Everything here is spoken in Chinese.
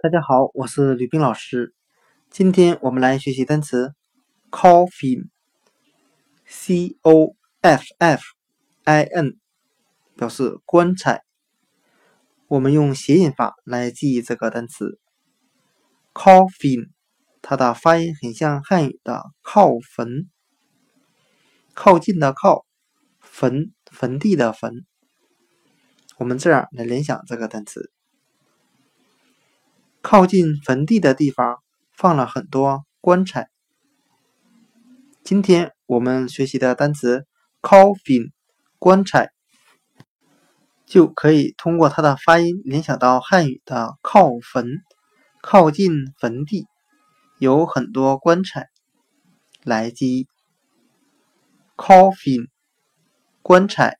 大家好，我是吕冰老师。今天我们来学习单词 coffin，c o f f i n，表示棺材。我们用谐音法来记忆这个单词 coffin，它的发音很像汉语的靠坟，靠近的靠，坟坟地的坟。我们这样来联想这个单词。靠近坟地的地方放了很多棺材。今天我们学习的单词 “coffin” 棺材，就可以通过它的发音联想到汉语的靠坟，靠近坟地，有很多棺材，来记 “coffin” 棺材。